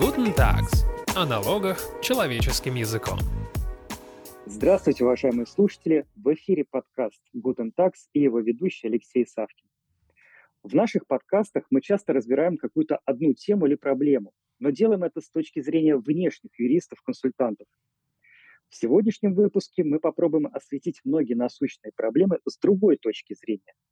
Guten Tags. О налогах человеческим языком. Здравствуйте, уважаемые слушатели! В эфире подкаст Guten Tax и его ведущий Алексей Савкин. В наших подкастах мы часто разбираем какую-то одну тему или проблему, но делаем это с точки зрения внешних юристов-консультантов. В сегодняшнем выпуске мы попробуем осветить многие насущные проблемы с другой точки зрения –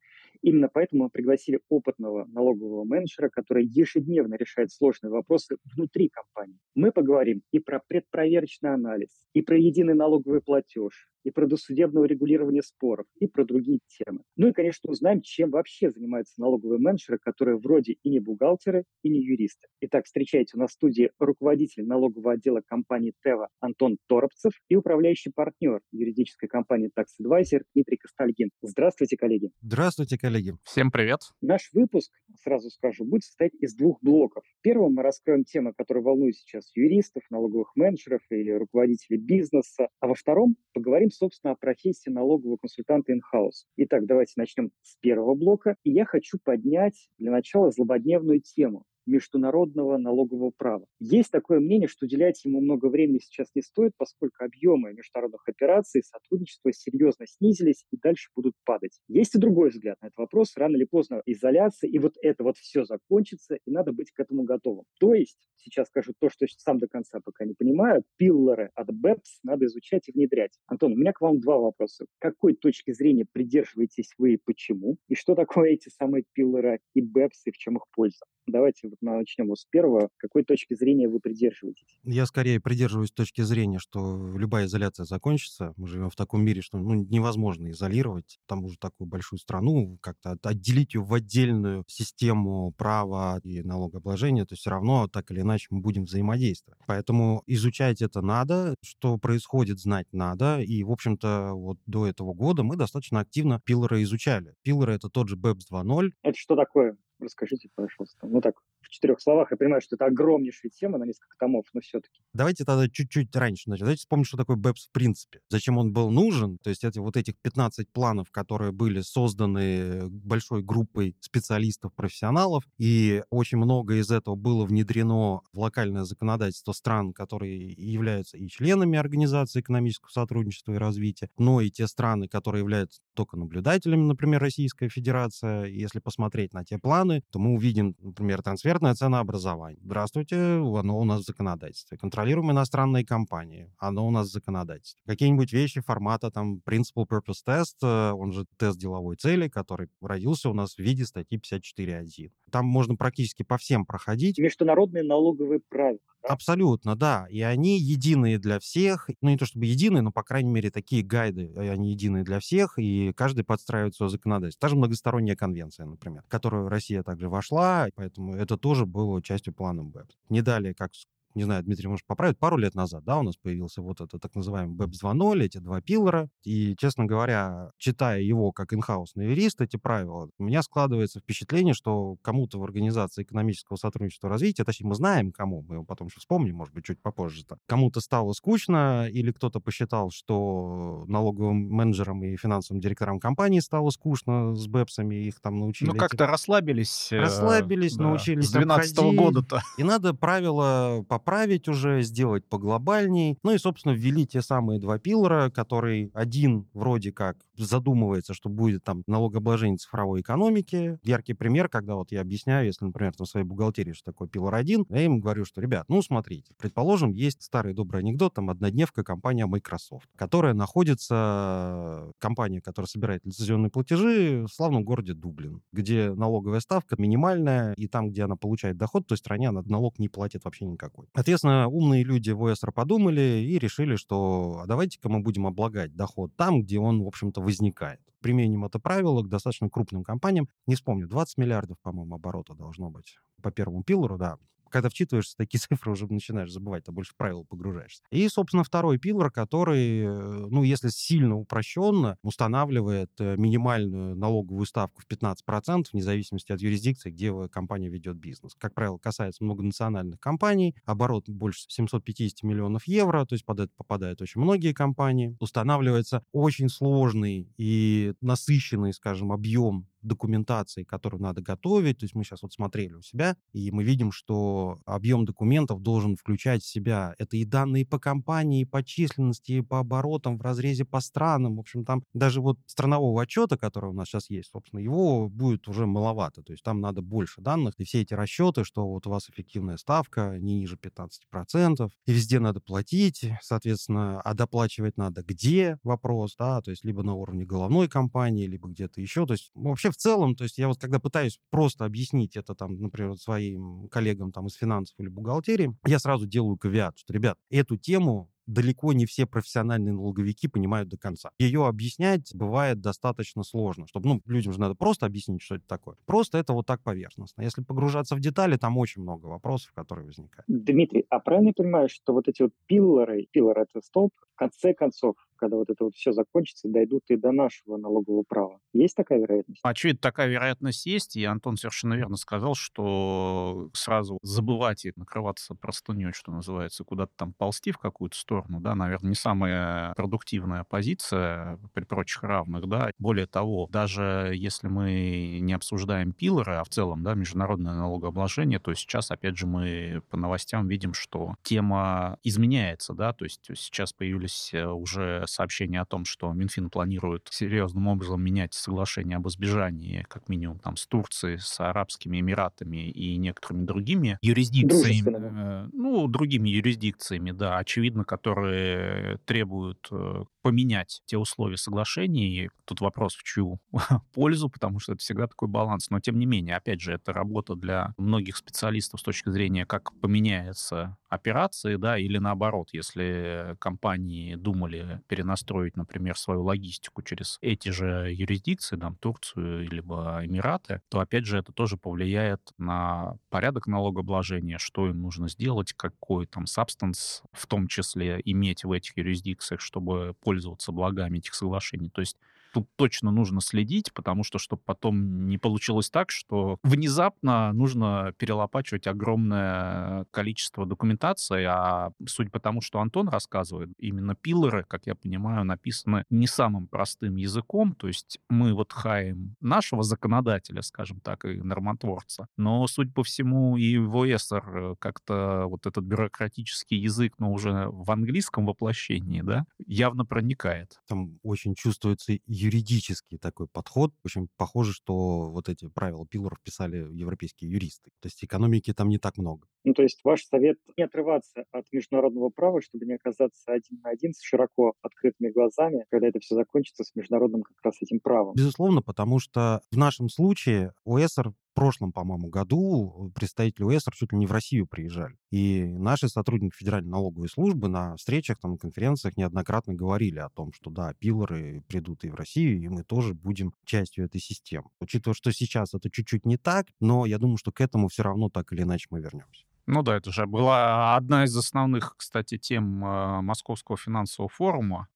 Именно поэтому мы пригласили опытного налогового менеджера, который ежедневно решает сложные вопросы внутри компании. Мы поговорим и про предпроверочный анализ, и про единый налоговый платеж, и про досудебное регулирование споров, и про другие темы. Ну и, конечно, узнаем, чем вообще занимаются налоговые менеджеры, которые вроде и не бухгалтеры, и не юристы. Итак, встречайте у нас в студии руководитель налогового отдела компании ТЭВА Антон Торопцев и управляющий партнер юридической компании Tax Advisor Дмитрий Костальгин. Здравствуйте, коллеги. Здравствуйте, коллеги. Всем привет. Наш выпуск, сразу скажу, будет состоять из двух блоков. Первым мы раскроем темы, которые волнуют сейчас юристов, налоговых менеджеров и руководителей бизнеса. А во втором поговорим собственно, о профессии налогового консультанта in-house. Итак, давайте начнем с первого блока. И я хочу поднять для начала злободневную тему международного налогового права. Есть такое мнение, что уделять ему много времени сейчас не стоит, поскольку объемы международных операций, сотрудничества серьезно снизились и дальше будут падать. Есть и другой взгляд на этот вопрос. Рано или поздно изоляция, и вот это вот все закончится, и надо быть к этому готовым. То есть, сейчас скажу то, что сам до конца пока не понимаю, пиллоры от BEPS надо изучать и внедрять. Антон, у меня к вам два вопроса. Какой точки зрения придерживаетесь вы и почему? И что такое эти самые пиллоры и BEPS и в чем их польза? Давайте вот начнем вот с первого. Какой точки зрения вы придерживаетесь? Я скорее придерживаюсь точки зрения, что любая изоляция закончится. Мы живем в таком мире, что ну, невозможно изолировать там уже такую большую страну, как-то отделить ее в отдельную систему права и налогообложения, то все равно так или иначе мы будем взаимодействовать. Поэтому изучать это надо, что происходит, знать надо. И, в общем-то, вот до этого года мы достаточно активно пилоры изучали. Пилоры — это тот же BEPS 2.0. Это что такое? Расскажите, пожалуйста. Ну так, четырех словах. Я понимаю, что это огромнейшая тема на несколько томов, но все-таки. Давайте тогда чуть-чуть раньше начнем. Давайте вспомним, что такое BEPS в принципе. Зачем он был нужен? То есть это вот этих 15 планов, которые были созданы большой группой специалистов, профессионалов, и очень много из этого было внедрено в локальное законодательство стран, которые являются и членами Организации экономического сотрудничества и развития, но и те страны, которые являются только наблюдателями, например, Российская Федерация. Если посмотреть на те планы, то мы увидим, например, трансферное ценообразование. Здравствуйте, оно у нас в законодательстве. Контролируем иностранные компании, оно у нас в законодательстве. Какие-нибудь вещи формата там Principal Purpose Test, э, он же тест деловой цели, который родился у нас в виде статьи 54.1. Там можно практически по всем проходить. Международные налоговые правила. Абсолютно, да. И они единые для всех. Ну, не то чтобы единые, но, по крайней мере, такие гайды, э, они единые для всех, и каждый подстраивает свое законодательство. Та же многосторонняя конвенция, например, в которую Россия также вошла, поэтому это тоже было частью плана БЭП. Не далее, как не знаю, Дмитрий, может, поправить, пару лет назад, да, у нас появился вот этот так называемый BEPS 2.0, эти два пиллора. И, честно говоря, читая его как инхаусный юрист, эти правила, у меня складывается впечатление, что кому-то в Организации экономического сотрудничества и развития, точнее, мы знаем кому, мы его потом еще вспомним, может быть, чуть попозже, -то, кому-то стало скучно, или кто-то посчитал, что налоговым менеджерам и финансовым директорам компании стало скучно с бэпсами, их там научили. Ну, как-то расслабились. Э, расслабились, да, научились С 12 -го года-то. И надо правила по поправить уже, сделать поглобальней. Ну и, собственно, ввели те самые два пилора, который один вроде как задумывается, что будет там налогообложение цифровой экономики. Яркий пример, когда вот я объясняю, если, например, там в своей бухгалтерии, что такое пилор один, я им говорю, что, ребят, ну, смотрите, предположим, есть старый добрый анекдот, там, однодневка компания Microsoft, которая находится, компания, которая собирает лицензионные платежи в славном городе Дублин, где налоговая ставка минимальная, и там, где она получает доход, в той стране она налог не платит вообще никакой. Соответственно, умные люди в ОСР подумали и решили, что а давайте-ка мы будем облагать доход там, где он, в общем-то, возникает. Применим это правило к достаточно крупным компаниям. Не вспомню, 20 миллиардов, по-моему, оборота должно быть по первому пилору, да когда вчитываешься, такие цифры уже начинаешь забывать, а больше в правила погружаешься. И, собственно, второй пилор, который, э, ну, если сильно упрощенно, устанавливает э, минимальную налоговую ставку в 15%, вне зависимости от юрисдикции, где компания ведет бизнес. Как правило, касается многонациональных компаний, оборот больше 750 миллионов евро, то есть под это попадают очень многие компании. Устанавливается очень сложный и насыщенный, скажем, объем документацией, которую надо готовить. То есть мы сейчас вот смотрели у себя, и мы видим, что объем документов должен включать в себя это и данные по компании, и по численности, и по оборотам в разрезе по странам. В общем, там даже вот странового отчета, который у нас сейчас есть, собственно, его будет уже маловато. То есть там надо больше данных, и все эти расчеты, что вот у вас эффективная ставка не ниже 15%, и везде надо платить, соответственно, а доплачивать надо где, вопрос, да, то есть либо на уровне головной компании, либо где-то еще. То есть вообще в целом, то есть я вот когда пытаюсь просто объяснить это там, например, своим коллегам там из финансов или бухгалтерии, я сразу делаю кавиат, что, ребят, эту тему далеко не все профессиональные налоговики понимают до конца. Ее объяснять бывает достаточно сложно, чтобы, ну, людям же надо просто объяснить, что это такое. Просто это вот так поверхностно. Если погружаться в детали, там очень много вопросов, которые возникают. Дмитрий, а правильно я понимаю, что вот эти вот пиллоры, пиллор это столб, в конце концов когда вот это вот все закончится, дойдут и до нашего налогового права. Есть такая вероятность? Очевидно, такая вероятность есть, и Антон совершенно верно сказал, что сразу забывать и накрываться простыней, что называется, куда-то там ползти в какую-то сторону, да, наверное, не самая продуктивная позиция при прочих равных, да. Более того, даже если мы не обсуждаем пилоры, а в целом, да, международное налогообложение, то сейчас, опять же, мы по новостям видим, что тема изменяется, да, то есть сейчас появились э, уже сообщение о том, что Минфин планирует серьезным образом менять соглашение об избежании, как минимум, там, с Турцией, с Арабскими Эмиратами и некоторыми другими юрисдикциями, э, ну, другими юрисдикциями, да, очевидно, которые требуют э, поменять те условия соглашений. Тут вопрос в чью пользу, потому что это всегда такой баланс. Но, тем не менее, опять же, это работа для многих специалистов с точки зрения, как поменяются операции, да, или наоборот, если компании думали перенастроить, например, свою логистику через эти же юрисдикции, там, Турцию, либо Эмираты, то, опять же, это тоже повлияет на порядок налогообложения, что им нужно сделать, какой там сабстанс в том числе иметь в этих юрисдикциях, чтобы пользоваться благами этих соглашений. То есть тут точно нужно следить, потому что, чтобы потом не получилось так, что внезапно нужно перелопачивать огромное количество документации, а судя по тому, что Антон рассказывает, именно пилоры, как я понимаю, написаны не самым простым языком, то есть мы вот хаем нашего законодателя, скажем так, и нормотворца, но, судя по всему, и в ОСР как-то вот этот бюрократический язык, но уже в английском воплощении, да, явно проникает. Там очень чувствуется юридический такой подход. Очень похоже, что вот эти правила Пилоров писали европейские юристы. То есть экономики там не так много. Ну, то есть ваш совет не отрываться от международного права, чтобы не оказаться один на один с широко открытыми глазами, когда это все закончится с международным как раз этим правом. Безусловно, потому что в нашем случае ОСР в прошлом, по-моему, году представители УЭСР чуть ли не в Россию приезжали. И наши сотрудники Федеральной налоговой службы на встречах, там, конференциях неоднократно говорили о том, что да, пилоры придут и в Россию, и мы тоже будем частью этой системы. Учитывая, что сейчас это чуть-чуть не так, но я думаю, что к этому все равно так или иначе мы вернемся. Ну да, это же была одна из основных, кстати, тем э, Московского финансового форума,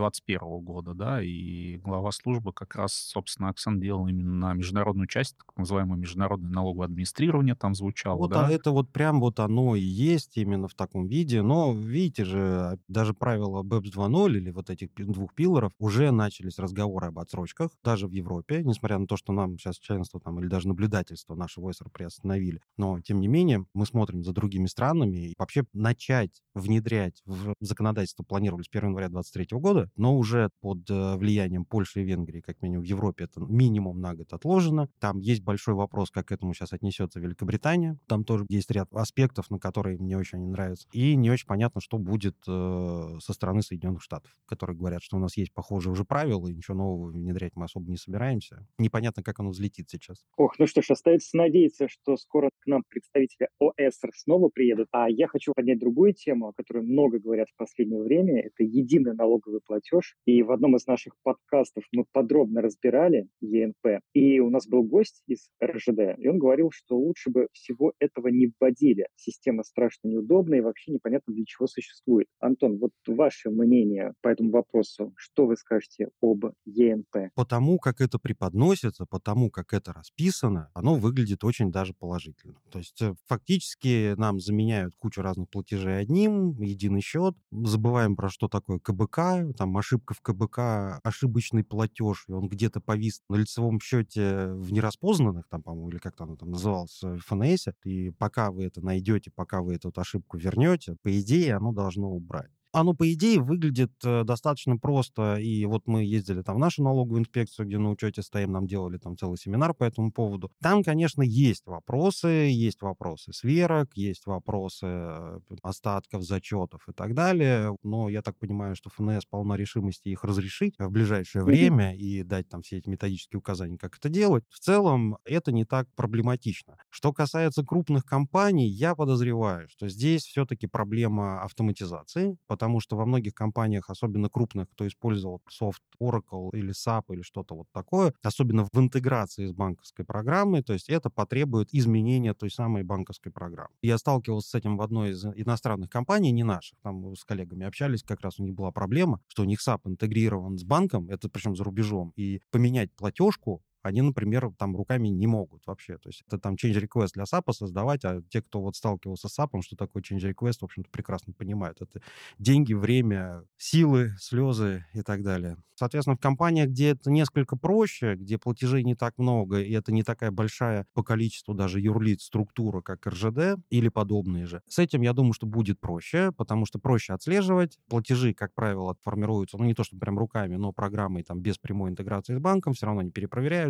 2021 года, да, и глава службы как раз, собственно, акцент делал именно на международную часть, так называемое международное налоговое администрирование там звучало, вот, да? А это вот прям вот оно и есть именно в таком виде, но видите же, а, даже правила BEPS 2.0 или вот этих двух пилоров уже начались разговоры об отсрочках, даже в Европе, несмотря на то, что нам сейчас членство там или даже наблюдательство нашего ОСР приостановили, но тем не менее мы смотрим за другими странами и вообще начать внедрять в законодательство планировали с 1 января 2023 года, но уже под э, влиянием Польши и Венгрии, как минимум в Европе, это минимум на год отложено. Там есть большой вопрос, как к этому сейчас отнесется Великобритания. Там тоже есть ряд аспектов, на которые мне очень не нравятся. И не очень понятно, что будет э, со стороны Соединенных Штатов, которые говорят, что у нас есть похожие уже правила, и ничего нового внедрять мы особо не собираемся. Непонятно, как оно взлетит сейчас. Ох, ну что ж, остается надеяться, что скоро к нам представители ОСР снова приедут. А я хочу поднять другую тему, о которой много говорят в последнее время. Это единый налоговый платеж платеж. И в одном из наших подкастов мы подробно разбирали ЕНП. И у нас был гость из РЖД, и он говорил, что лучше бы всего этого не вводили. Система страшно неудобная и вообще непонятно для чего существует. Антон, вот ваше мнение по этому вопросу, что вы скажете об ЕНП? Потому как это преподносится, потому как это расписано, оно выглядит очень даже положительно. То есть э, фактически нам заменяют кучу разных платежей одним, единый счет, забываем про что такое КБК, там там ошибка в КБК, ошибочный платеж, и он где-то повис на лицевом счете в нераспознанных, там, по-моему, или как-то оно там называлось, в ФНС, и пока вы это найдете, пока вы эту ошибку вернете, по идее, оно должно убрать. Оно, по идее, выглядит э, достаточно просто. И вот мы ездили там в нашу налоговую инспекцию, где на учете стоим, нам делали там целый семинар по этому поводу. Там, конечно, есть вопросы, есть вопросы сверок, есть вопросы э, остатков, зачетов и так далее. Но я так понимаю, что ФНС полна решимости их разрешить в ближайшее время и дать там все эти методические указания, как это делать. В целом, это не так проблематично. Что касается крупных компаний, я подозреваю, что здесь все-таки проблема автоматизации, потому что во многих компаниях, особенно крупных, кто использовал софт Oracle или SAP или что-то вот такое, особенно в интеграции с банковской программой, то есть это потребует изменения той самой банковской программы. Я сталкивался с этим в одной из иностранных компаний, не наших, там с коллегами общались, как раз у них была проблема, что у них SAP интегрирован с банком, это причем за рубежом, и поменять платежку они, например, там руками не могут вообще. То есть это там change request для SAP создавать, а те, кто вот сталкивался с SAP, что такое change request, в общем-то, прекрасно понимают. Это деньги, время, силы, слезы и так далее. Соответственно, в компаниях, где это несколько проще, где платежей не так много, и это не такая большая по количеству даже юрлиц структура, как РЖД или подобные же, с этим, я думаю, что будет проще, потому что проще отслеживать. Платежи, как правило, формируются, ну, не то, что прям руками, но программой там без прямой интеграции с банком, все равно они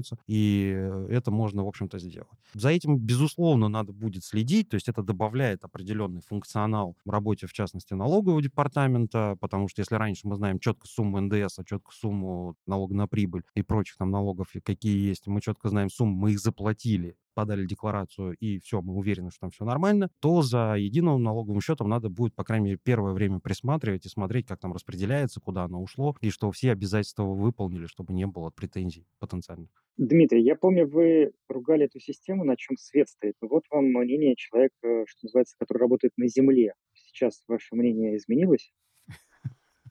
перепроверяются, и это можно, в общем-то, сделать. За этим, безусловно, надо будет следить, то есть это добавляет определенный функционал в работе, в частности, налогового департамента, потому что если раньше мы знаем четко сумму НДС, а четко сумму налога на прибыль и прочих там налогов, какие есть, мы четко знаем сумму, мы их заплатили, подали декларацию, и все, мы уверены, что там все нормально, то за единым налоговым счетом надо будет, по крайней мере, первое время присматривать и смотреть, как там распределяется, куда оно ушло, и что все обязательства выполнили, чтобы не было претензий потенциальных. Дмитрий, я помню, вы ругали эту систему, на чем свет стоит. Вот вам мнение человека, что называется, который работает на земле. Сейчас ваше мнение изменилось?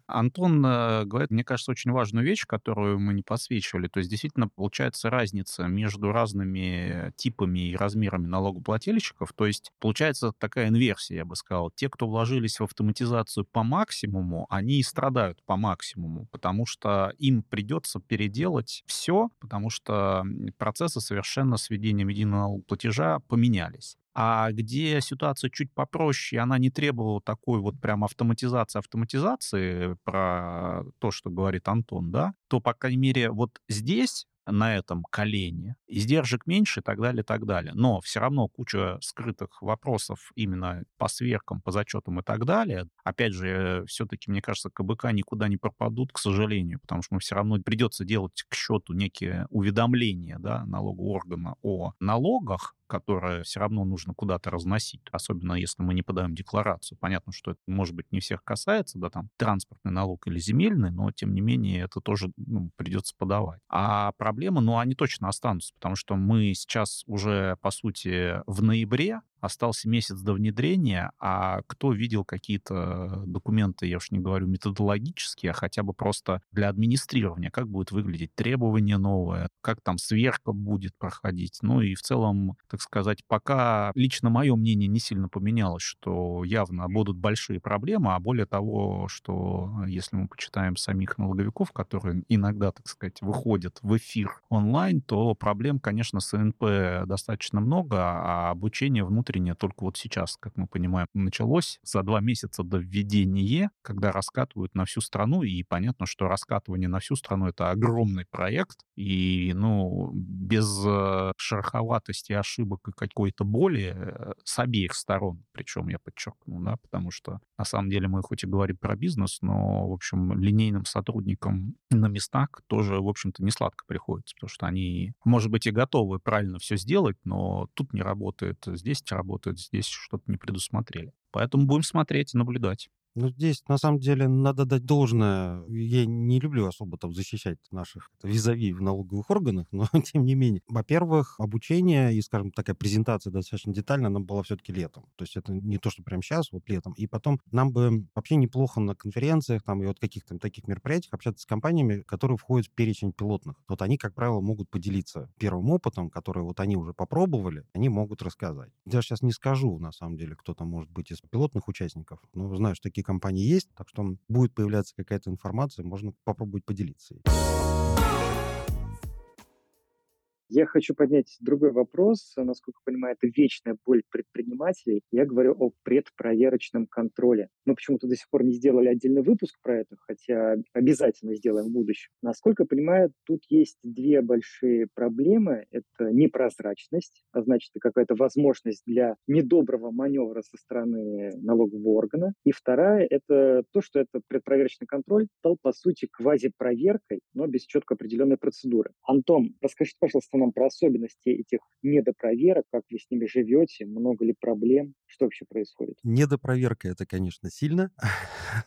Антон э, говорит, мне кажется, очень важную вещь, которую мы не подсвечивали. То есть действительно получается разница между разными типами и размерами налогоплательщиков. То есть получается такая инверсия, я бы сказал. Те, кто вложились в автоматизацию по максимуму, они и страдают по максимуму, потому что им придется переделать все, потому что процессы совершенно с введением единого платежа поменялись. А где ситуация чуть попроще, она не требовала такой вот прям автоматизации автоматизации про то, что говорит Антон, да, то, по крайней мере, вот здесь на этом колене, издержек меньше и так далее, и так далее. Но все равно куча скрытых вопросов именно по сверкам, по зачетам и так далее. Опять же, все-таки, мне кажется, КБК никуда не пропадут, к сожалению, потому что мы все равно придется делать к счету некие уведомления да, налогового органа о налогах, которое все равно нужно куда-то разносить, особенно если мы не подаем декларацию. Понятно, что это, может быть, не всех касается, да, там, транспортный налог или земельный, но, тем не менее, это тоже ну, придется подавать. А проблемы, ну, они точно останутся, потому что мы сейчас уже, по сути, в ноябре, остался месяц до внедрения, а кто видел какие-то документы, я уж не говорю методологические, а хотя бы просто для администрирования, как будет выглядеть требование новое, как там сверка будет проходить. Ну и в целом, так сказать, пока лично мое мнение не сильно поменялось, что явно будут большие проблемы, а более того, что если мы почитаем самих налоговиков, которые иногда, так сказать, выходят в эфир онлайн, то проблем, конечно, с НП достаточно много, а обучение внутреннее внутреннее только вот сейчас, как мы понимаем, началось. За два месяца до введения, когда раскатывают на всю страну, и понятно, что раскатывание на всю страну — это огромный проект, и, ну, без э, шероховатости, ошибок и какой-то боли э, с обеих сторон, причем я подчеркну, да, потому что на самом деле мы хоть и говорим про бизнес, но, в общем, линейным сотрудникам на местах тоже, в общем-то, не сладко приходится, потому что они, может быть, и готовы правильно все сделать, но тут не работает, здесь работают, здесь что-то не предусмотрели. Поэтому будем смотреть и наблюдать. Ну, здесь, на самом деле, надо дать должное. Я не люблю особо там защищать наших визави в налоговых органах, но тем не менее. Во-первых, обучение и, скажем, такая презентация достаточно детальная, она была все-таки летом. То есть это не то, что прямо сейчас, вот летом. И потом нам бы вообще неплохо на конференциях там и вот каких-то таких мероприятиях общаться с компаниями, которые входят в перечень пилотных. Вот они, как правило, могут поделиться первым опытом, который вот они уже попробовали, они могут рассказать. Я сейчас не скажу, на самом деле, кто там может быть из пилотных участников, но знаю, что такие такие компании есть, так что будет появляться какая-то информация, можно попробовать поделиться. Я хочу поднять другой вопрос. Насколько понимаю, это вечная боль предпринимателей. Я говорю о предпроверочном контроле. Мы почему-то до сих пор не сделали отдельный выпуск про это, хотя обязательно сделаем в будущем. Насколько понимаю, тут есть две большие проблемы. Это непрозрачность, а значит, это какая-то возможность для недоброго маневра со стороны налогового органа. И вторая – это то, что это предпроверочный контроль стал, по сути, квазипроверкой, но без четко определенной процедуры. Антон, расскажите, пожалуйста, нам про особенности этих недопроверок, как вы с ними живете, много ли проблем, что вообще происходит? Недопроверка — это, конечно, сильно.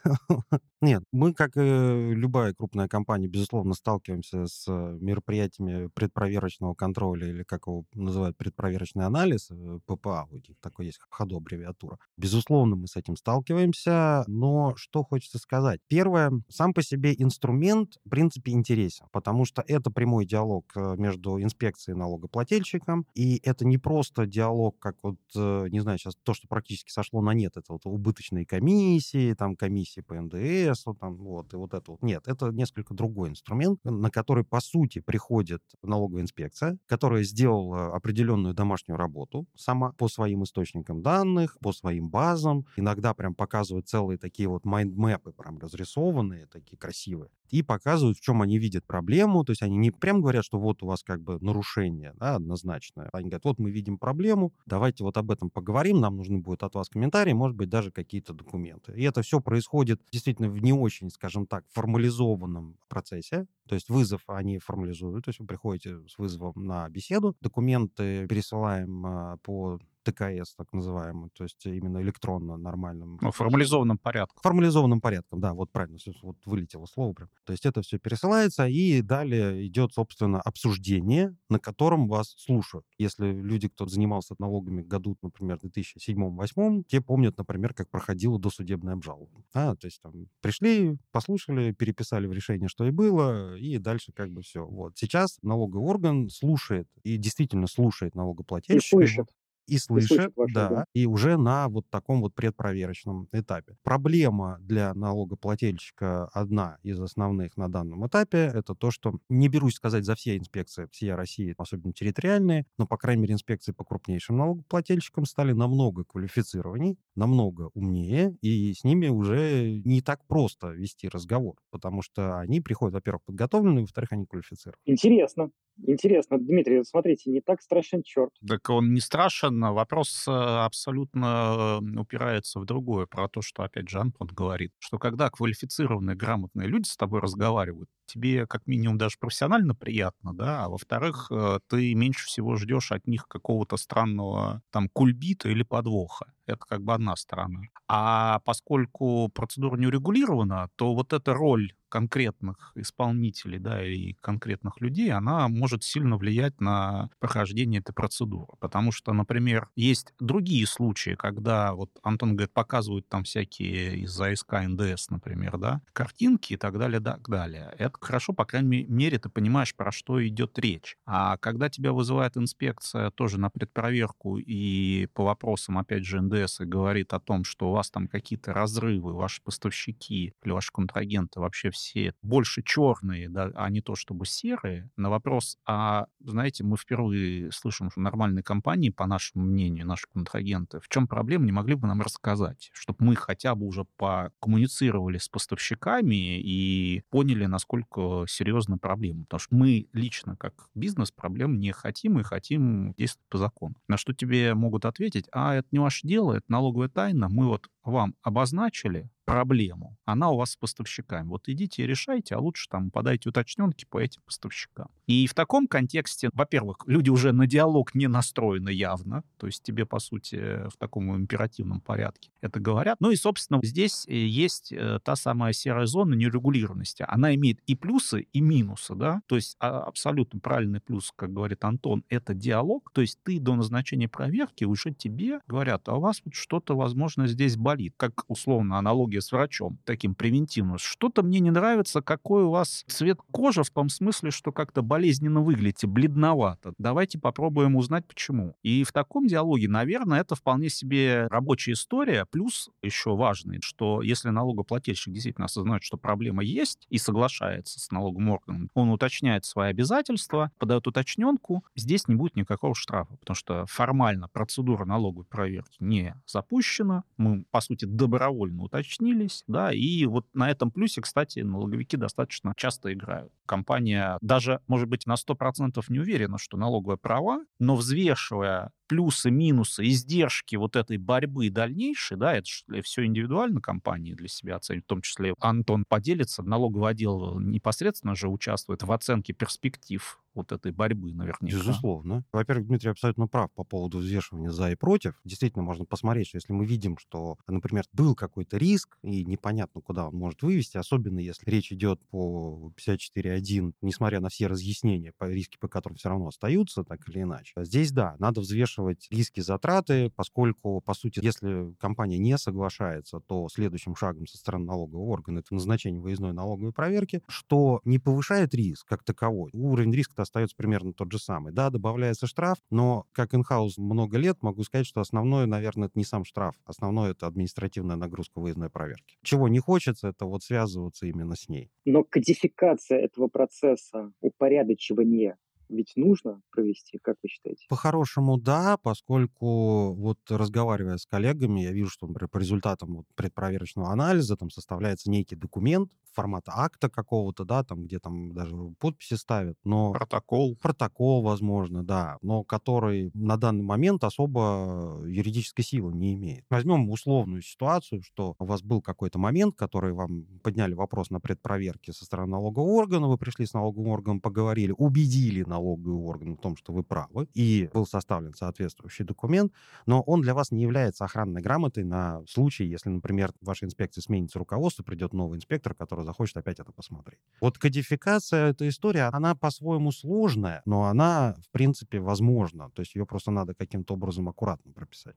Нет, мы, как и любая крупная компания, безусловно, сталкиваемся с мероприятиями предпроверочного контроля или, как его называют, предпроверочный анализ, э, ППА, у них такой есть ходу аббревиатура. Безусловно, мы с этим сталкиваемся, но что хочется сказать? Первое, сам по себе инструмент, в принципе, интересен, потому что это прямой диалог э, между инспектором инспекции налогоплательщикам. И это не просто диалог, как вот, э, не знаю, сейчас то, что практически сошло на нет, это вот убыточные комиссии, там комиссии по НДС, вот, там, вот, и вот это вот. Нет, это несколько другой инструмент, на который, по сути, приходит налоговая инспекция, которая сделала определенную домашнюю работу сама по своим источникам данных, по своим базам. Иногда прям показывают целые такие вот майндмэпы, прям разрисованные, такие красивые и показывают, в чем они видят проблему. То есть они не прям говорят, что вот у вас как бы нарушение да, однозначное. Они говорят, вот мы видим проблему, давайте вот об этом поговорим, нам нужны будут от вас комментарии, может быть, даже какие-то документы. И это все происходит действительно в не очень, скажем так, формализованном процессе. То есть вызов они формализуют, то есть вы приходите с вызовом на беседу, документы пересылаем а, по ТКС, так называемый, то есть именно электронно нормальным. Ну, формализованным порядком. Формализованным порядком, да, вот правильно, вот вылетело слово прям. То есть это все пересылается, и далее идет, собственно, обсуждение, на котором вас слушают. Если люди, кто занимался налогами году, например, 2007-2008, те помнят, например, как проходило досудебное обжалование. А, то есть там пришли, послушали, переписали в решение, что и было, и дальше как бы все. Вот. Сейчас налоговый орган слушает, и действительно слушает налогоплательщика. И слышит и слышит, вашу, да, да, и уже на вот таком вот предпроверочном этапе. Проблема для налогоплательщика одна из основных на данном этапе, это то, что не берусь сказать за все инспекции всей России, особенно территориальные, но, по крайней мере, инспекции по крупнейшим налогоплательщикам стали намного квалифицированней, намного умнее, и с ними уже не так просто вести разговор, потому что они приходят, во-первых, подготовленные, во-вторых, они квалифицированы. Интересно. Интересно, Дмитрий, смотрите, не так страшен черт. Так он не страшен, вопрос э, абсолютно упирается в другое, про то, что, опять же, Антон говорит, что когда квалифицированные, грамотные люди с тобой разговаривают, тебе как минимум даже профессионально приятно, да, а во-вторых, э, ты меньше всего ждешь от них какого-то странного там кульбита или подвоха. Это как бы одна сторона. А поскольку процедура не урегулирована, то вот эта роль конкретных исполнителей, да, и конкретных людей, она может сильно влиять на прохождение этой процедуры. Потому что, например, есть другие случаи, когда, вот Антон говорит, показывают там всякие из АСК НДС, например, да, картинки и так далее, так далее. Это хорошо, по крайней мере, ты понимаешь, про что идет речь. А когда тебя вызывает инспекция тоже на предпроверку и по вопросам, опять же, НДС и говорит о том, что у вас там какие-то разрывы, ваши поставщики или ваши контрагенты вообще все больше черные, да, а не то чтобы серые, на вопрос, а, знаете, мы впервые слышим, что нормальные компании, по нашему мнению, наши контрагенты, в чем проблема, не могли бы нам рассказать, чтобы мы хотя бы уже покоммуницировали с поставщиками и поняли, насколько серьезна проблема. Потому что мы лично, как бизнес, проблем не хотим и хотим действовать по закону. На что тебе могут ответить, а это не ваше дело, это налоговая тайна, мы вот вам обозначили, проблему. Она у вас с поставщиками. Вот идите и решайте, а лучше там подайте уточненки по этим поставщикам. И в таком контексте, во-первых, люди уже на диалог не настроены явно, то есть тебе, по сути, в таком императивном порядке это говорят. Ну и, собственно, здесь э, есть э, та самая серая зона нерегулированности. Она имеет и плюсы, и минусы, да, то есть а, абсолютно правильный плюс, как говорит Антон, это диалог, то есть ты до назначения проверки уже тебе говорят, а у вас вот что-то, возможно, здесь болит, как условно аналог аналогия с врачом, таким превентивным. Что-то мне не нравится, какой у вас цвет кожи, в том смысле, что как-то болезненно выглядите, бледновато. Давайте попробуем узнать, почему. И в таком диалоге, наверное, это вполне себе рабочая история. Плюс еще важный, что если налогоплательщик действительно осознает, что проблема есть и соглашается с налоговым органом, он уточняет свои обязательства, подает уточненку, здесь не будет никакого штрафа, потому что формально процедура налоговой проверки не запущена, мы, по сути, добровольно уточнились, да, и вот на этом плюсе, кстати, налоговики достаточно часто играют. Компания даже, может быть, на 100% не уверена, что налоговая права, но взвешивая плюсы, минусы, издержки вот этой борьбы дальнейшей, да, это же все индивидуально компании для себя оценивают, в том числе Антон поделится, налоговый отдел непосредственно же участвует в оценке перспектив вот этой борьбы наверняка. Безусловно. Во-первых, Дмитрий абсолютно прав по поводу взвешивания за и против. Действительно, можно посмотреть, что если мы видим, что, например, был какой-то риск, и непонятно, куда он может вывести, особенно если речь идет по 54.1, несмотря на все разъяснения, по риски по которым все равно остаются, так или иначе. Здесь, да, надо взвешивать взвешивать риски, затраты, поскольку, по сути, если компания не соглашается, то следующим шагом со стороны налогового органа это назначение выездной налоговой проверки, что не повышает риск как таковой. Уровень риска остается примерно тот же самый. Да, добавляется штраф, но как инхаус много лет могу сказать, что основное, наверное, это не сам штраф. Основное это административная нагрузка выездной проверки. Чего не хочется, это вот связываться именно с ней. Но кодификация этого процесса, упорядочивание ведь нужно провести, как вы считаете? По-хорошему, да, поскольку вот разговаривая с коллегами, я вижу, что, например, по результатам вот предпроверочного анализа там составляется некий документ формата акта какого-то, да, там, где там даже подписи ставят, но... Протокол. Протокол, возможно, да, но который на данный момент особо юридической силы не имеет. Возьмем условную ситуацию, что у вас был какой-то момент, который вам подняли вопрос на предпроверке со стороны налогового органа, вы пришли с налоговым органом, поговорили, убедили налоговый налоговый орган в том, что вы правы, и был составлен соответствующий документ, но он для вас не является охранной грамотой на случай, если, например, в вашей инспекции сменится руководство, придет новый инспектор, который захочет опять это посмотреть. Вот кодификация этой истории, она по-своему сложная, но она, в принципе, возможна. То есть ее просто надо каким-то образом аккуратно прописать.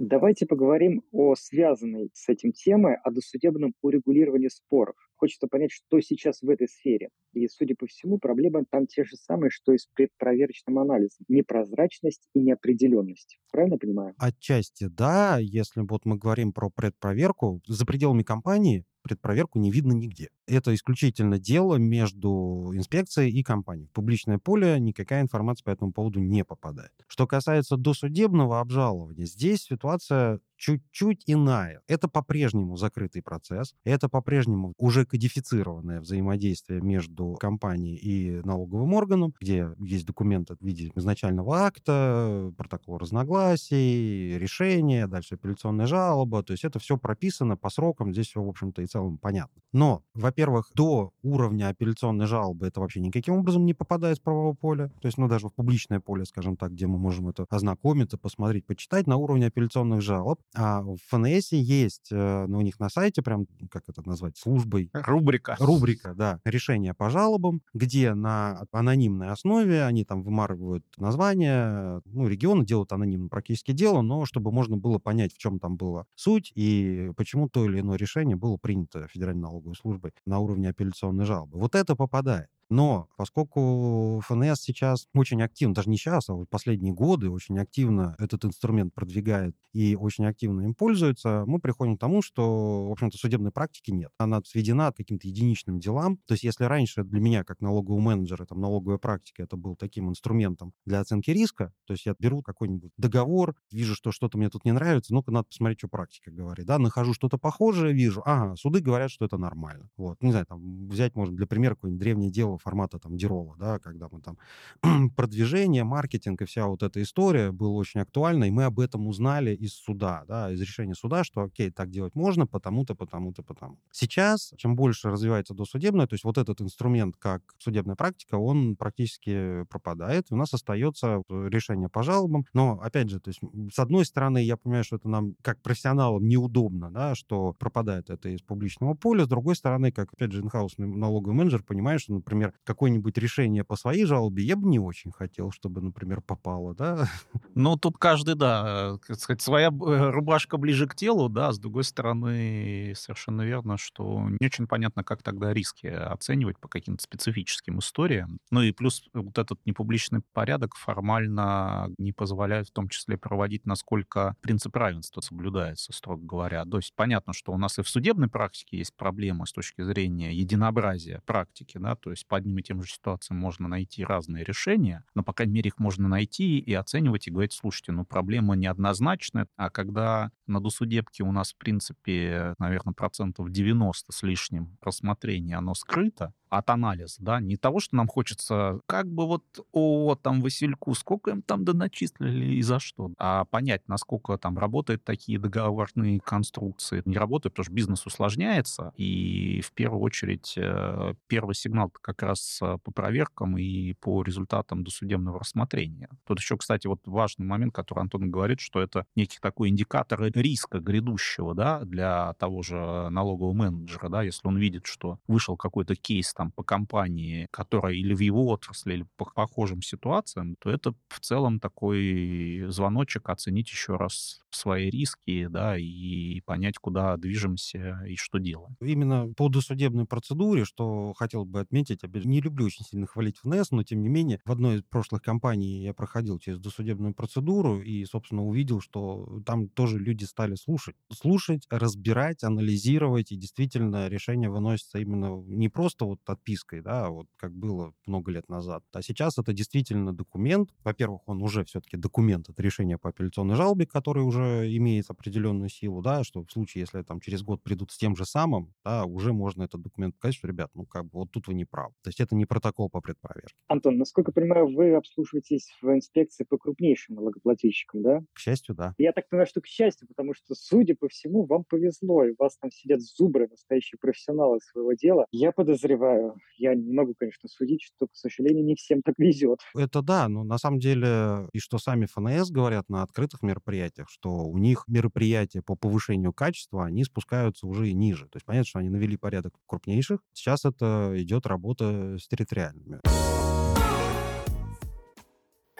Давайте поговорим о связанной с этим теме, о досудебном урегулировании споров. Хочется понять, что сейчас в этой сфере. И, судя по всему, проблемы там те же самые, что и с предпроверочным анализом. Непрозрачность и неопределенность. Правильно понимаю? Отчасти да. Если вот мы говорим про предпроверку, за пределами компании предпроверку не видно нигде. Это исключительно дело между инспекцией и компанией. В публичное поле никакая информация по этому поводу не попадает. Что касается досудебного обжалования, здесь ситуация чуть-чуть иная. Это по-прежнему закрытый процесс, это по-прежнему уже кодифицированное взаимодействие между компанией и налоговым органом, где есть документы в виде изначального акта, протокол разногласий, решение, дальше апелляционная жалоба. То есть это все прописано по срокам, здесь все, в общем-то, и целом понятно. Но, во-первых, до уровня апелляционной жалобы это вообще никаким образом не попадает в правовое поле. То есть, ну, даже в публичное поле, скажем так, где мы можем это ознакомиться, посмотреть, почитать на уровне апелляционных жалоб. А в ФНС есть, э, ну, у них на сайте прям, как это назвать, службой... Рубрика. Рубрика, да. Решение жалобам, где на анонимной основе они там вымарывают название, ну, регионы делают анонимно практически дело, но чтобы можно было понять, в чем там была суть и почему то или иное решение было принято Федеральной налоговой службой на уровне апелляционной жалобы. Вот это попадает. Но поскольку ФНС сейчас очень активно, даже не сейчас, а вот последние годы очень активно этот инструмент продвигает и очень активно им пользуется, мы приходим к тому, что, в общем-то, судебной практики нет. Она сведена к каким-то единичным делам. То есть если раньше для меня, как налогового менеджера, там, налоговая практика, это был таким инструментом для оценки риска, то есть я беру какой-нибудь договор, вижу, что что-то мне тут не нравится, ну-ка надо посмотреть, что практика говорит, да, нахожу что-то похожее, вижу, ага, суды говорят, что это нормально. Вот, не знаю, там, взять, можно, для примера, какое-нибудь древнее дело формата там Дирова, да, когда мы там продвижение, маркетинг и вся вот эта история была очень актуальна, и мы об этом узнали из суда, да, из решения суда, что окей, так делать можно, потому-то, потому-то, потому. Сейчас, чем больше развивается досудебное, то есть вот этот инструмент, как судебная практика, он практически пропадает, у нас остается решение по жалобам, но, опять же, то есть с одной стороны, я понимаю, что это нам, как профессионалам, неудобно, да, что пропадает это из публичного поля, с другой стороны, как, опять же, инхаус налоговый менеджер понимает, что, например, какое-нибудь решение по своей жалобе я бы не очень хотел, чтобы, например, попало, да? Ну, тут каждый, да, так сказать, своя э, рубашка ближе к телу, да, с другой стороны, совершенно верно, что не очень понятно, как тогда риски оценивать по каким-то специфическим историям. Ну и плюс вот этот непубличный порядок формально не позволяет в том числе проводить, насколько принцип равенства соблюдается, строго говоря. То есть понятно, что у нас и в судебной практике есть проблемы с точки зрения единообразия практики, да, то есть по одним и тем же ситуациям можно найти разные решения, но, по крайней мере, их можно найти и оценивать, и говорить, слушайте, ну, проблема неоднозначная, а когда на досудебке у нас, в принципе, наверное, процентов 90 с лишним рассмотрения оно скрыто, от анализа, да, не того, что нам хочется, как бы вот, о, там, Васильку, сколько им там доначислили и за что, а понять, насколько там работают такие договорные конструкции. Не работают, потому что бизнес усложняется, и в первую очередь э, первый сигнал как раз э, по проверкам и по результатам досудебного рассмотрения. Тут еще, кстати, вот важный момент, который Антон говорит, что это некий такой индикатор риска грядущего, да, для того же налогового менеджера, да, если он видит, что вышел какой-то кейс там по компании, которая или в его отрасли, или по похожим ситуациям, то это в целом такой звоночек оценить еще раз свои риски, да, и понять, куда движемся и что делаем. Именно по досудебной процедуре, что хотел бы отметить, не люблю очень сильно хвалить ФНС, но тем не менее, в одной из прошлых компаний я проходил через досудебную процедуру и, собственно, увидел, что там тоже люди стали слушать. Слушать, разбирать, анализировать, и действительно решение выносится именно не просто вот подпиской, да, вот как было много лет назад. А сейчас это действительно документ. Во-первых, он уже все-таки документ, это решение по апелляционной жалобе, который уже имеет определенную силу, да, что в случае, если там через год придут с тем же самым, да, уже можно этот документ показать, что, ребят, ну как бы вот тут вы не правы. То есть это не протокол по предпроверке. Антон, насколько понимаю, вы обслуживаетесь в инспекции по крупнейшим налогоплательщикам, да? К счастью, да. Я так понимаю, что к счастью, потому что, судя по всему, вам повезло, и у вас там сидят зубры, настоящие профессионалы своего дела. Я подозреваю, я не могу, конечно, судить, что, к сожалению, не всем так везет. Это да, но на самом деле, и что сами ФНС говорят на открытых мероприятиях, что у них мероприятия по повышению качества, они спускаются уже и ниже. То есть понятно, что они навели порядок крупнейших. Сейчас это идет работа с территориальными.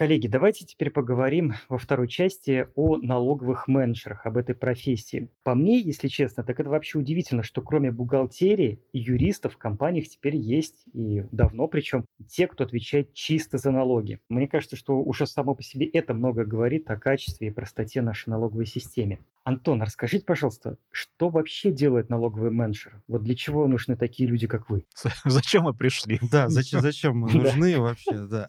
Коллеги, давайте теперь поговорим во второй части о налоговых менеджерах, об этой профессии. По мне, если честно, так это вообще удивительно, что кроме бухгалтерии и юристов в компаниях теперь есть, и давно причем, те, кто отвечает чисто за налоги. Мне кажется, что уже само по себе это много говорит о качестве и простоте нашей налоговой системе. Антон, расскажите, пожалуйста, что вообще делает налоговый менеджер? Вот для чего нужны такие люди, как вы? Зачем мы пришли? Да, зачем, зачем мы нужны вообще, да.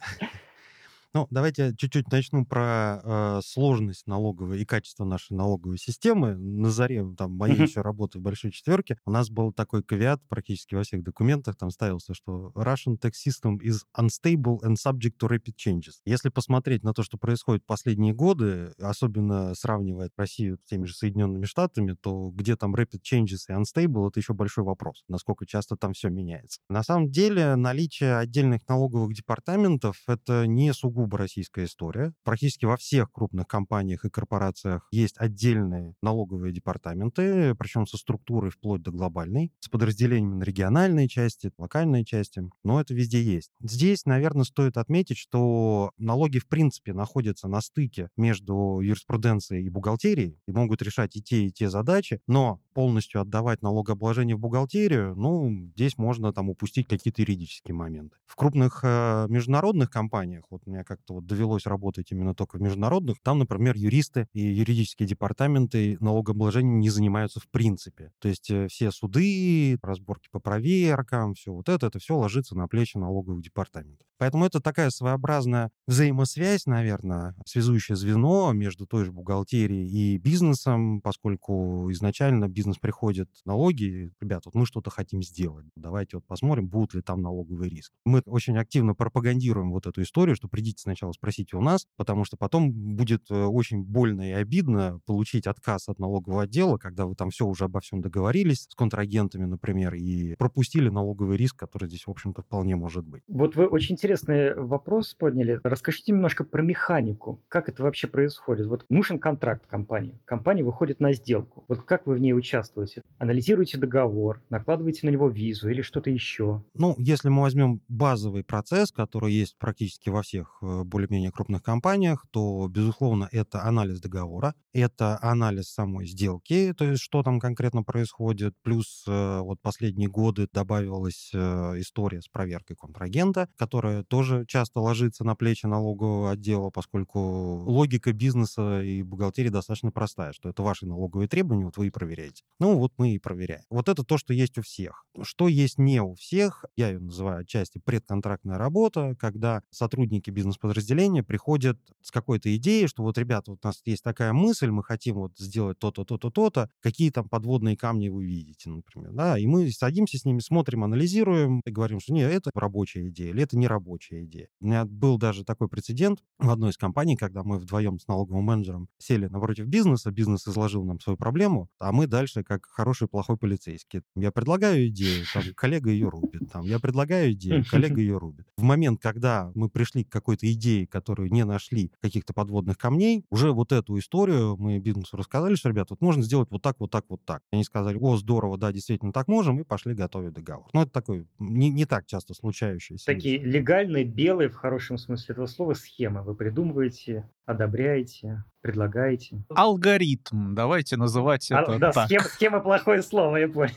Ну, давайте чуть-чуть начну про э, сложность налоговой и качество нашей налоговой системы. На заре там, моей uh-huh. еще работы в Большой Четверке у нас был такой кавиат практически во всех документах. Там ставился, что Russian tax system is unstable and subject to rapid changes. Если посмотреть на то, что происходит последние годы, особенно сравнивая Россию с теми же Соединенными Штатами, то где там rapid changes и unstable, это еще большой вопрос, насколько часто там все меняется. На самом деле наличие отдельных налоговых департаментов — это не сугубо сугубо российская история. Практически во всех крупных компаниях и корпорациях есть отдельные налоговые департаменты, причем со структурой вплоть до глобальной, с подразделениями на региональные части, локальные части, но это везде есть. Здесь, наверное, стоит отметить, что налоги в принципе находятся на стыке между юриспруденцией и бухгалтерией и могут решать и те, и те задачи, но полностью отдавать налогообложение в бухгалтерию, ну, здесь можно там упустить какие-то юридические моменты. В крупных э, международных компаниях, вот у меня как-то вот довелось работать именно только в международных, там, например, юристы и юридические департаменты налогообложением не занимаются в принципе. То есть э, все суды, разборки по проверкам, все вот это, это все ложится на плечи налоговых департаментов. Поэтому это такая своеобразная взаимосвязь, наверное, связующее звено между той же бухгалтерией и бизнесом, поскольку изначально бизнес приходит налоги, ребят, вот мы что-то хотим сделать, давайте вот посмотрим, будут ли там налоговые риски. Мы очень активно пропагандируем вот эту историю, что придите спросите сначала, спросите у нас, потому что потом будет э, очень больно и обидно получить отказ от налогового отдела, когда вы там все уже обо всем договорились с контрагентами, например, и пропустили налоговый риск, который здесь, в общем-то, вполне может быть. Вот вы очень интересный вопрос подняли. Расскажите немножко про механику. Как это вообще происходит? Вот нужен контракт компании. Компания выходит на сделку. Вот как вы в ней участвуете? Анализируете договор, накладываете на него визу или что-то еще? Ну, если мы возьмем базовый процесс, который есть практически во всех э, более-менее крупных компаниях, то, безусловно, это анализ договора, это анализ самой сделки, то есть что там конкретно происходит, плюс э, вот последние годы добавилась э, история с проверкой контрагента, которая тоже часто ложится на плечи налогового отдела, поскольку логика бизнеса и бухгалтерии достаточно простая, что это ваши налоговые требования, вот вы и проверяете. Ну, вот мы и проверяем. Вот это то, что есть у всех. Что есть не у всех, я ее называю отчасти предконтрактная работа, когда сотрудники бизнес-подразделения приходят с какой-то идеей, что вот, ребята, вот у нас есть такая мысль, мы хотим вот сделать то-то, то-то, то-то, какие там подводные камни вы видите, например, да, и мы садимся с ними, смотрим, анализируем и говорим, что нет, это рабочая идея или это не рабочая идея. У меня был даже такой прецедент в одной из компаний, когда мы вдвоем с налоговым менеджером сели напротив бизнеса, бизнес изложил нам свою проблему, а мы дальше как хороший плохой полицейский. Я предлагаю идею, там, коллега ее рубит, там, я предлагаю идею, коллега ее рубит. В момент, когда мы пришли к какой-то идее, которую не нашли каких-то подводных камней, уже вот эту историю мы бизнесу рассказали, что, ребят, вот можно сделать вот так, вот так, вот так. Они сказали, о, здорово, да, действительно так можем, и пошли готовить договор. Но это такой не, не так часто случающийся. Такие легальные, белые, в хорошем смысле этого слова, схемы. Вы придумываете, одобряете, предлагаете. Алгоритм, давайте называть А, это да, так. схема, схема плохое слово, я понял.